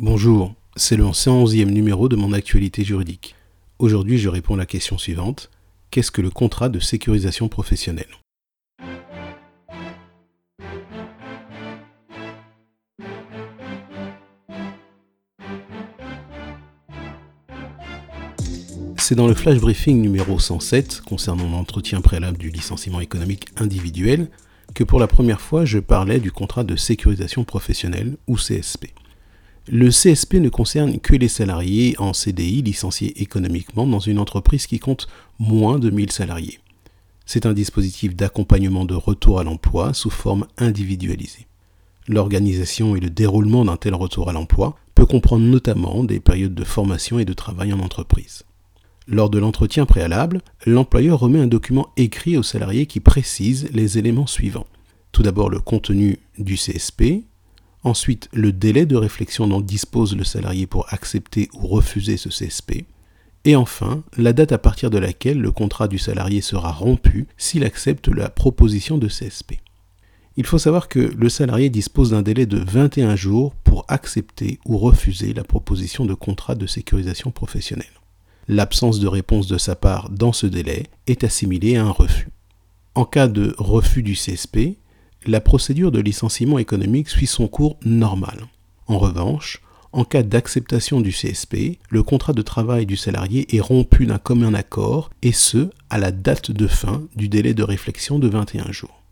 Bonjour, c'est le 111e numéro de mon actualité juridique. Aujourd'hui, je réponds à la question suivante. Qu'est-ce que le contrat de sécurisation professionnelle? C'est dans le flash briefing numéro 107 concernant l'entretien préalable du licenciement économique individuel que pour la première fois je parlais du contrat de sécurisation professionnelle ou CSP. Le CSP ne concerne que les salariés en CDI licenciés économiquement dans une entreprise qui compte moins de 1000 salariés. C'est un dispositif d'accompagnement de retour à l'emploi sous forme individualisée. L'organisation et le déroulement d'un tel retour à l'emploi peut comprendre notamment des périodes de formation et de travail en entreprise. Lors de l'entretien préalable, l'employeur remet un document écrit aux salariés qui précise les éléments suivants. Tout d'abord le contenu du CSP, Ensuite, le délai de réflexion dont dispose le salarié pour accepter ou refuser ce CSP. Et enfin, la date à partir de laquelle le contrat du salarié sera rompu s'il accepte la proposition de CSP. Il faut savoir que le salarié dispose d'un délai de 21 jours pour accepter ou refuser la proposition de contrat de sécurisation professionnelle. L'absence de réponse de sa part dans ce délai est assimilée à un refus. En cas de refus du CSP, la procédure de licenciement économique suit son cours normal. En revanche, en cas d'acceptation du CSP, le contrat de travail du salarié est rompu d'un commun accord, et ce, à la date de fin du délai de réflexion de 21 jours.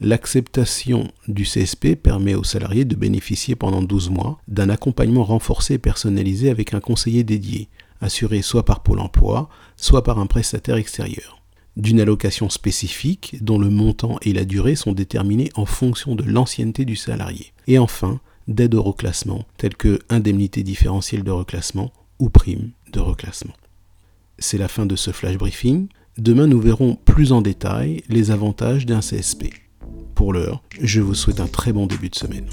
L'acceptation du CSP permet au salarié de bénéficier pendant 12 mois d'un accompagnement renforcé et personnalisé avec un conseiller dédié, assuré soit par Pôle Emploi, soit par un prestataire extérieur d'une allocation spécifique dont le montant et la durée sont déterminés en fonction de l'ancienneté du salarié. Et enfin, d'aide au reclassement, telles que indemnité différentielle de reclassement ou prime de reclassement. C'est la fin de ce flash briefing. Demain, nous verrons plus en détail les avantages d'un CSP. Pour l'heure, je vous souhaite un très bon début de semaine.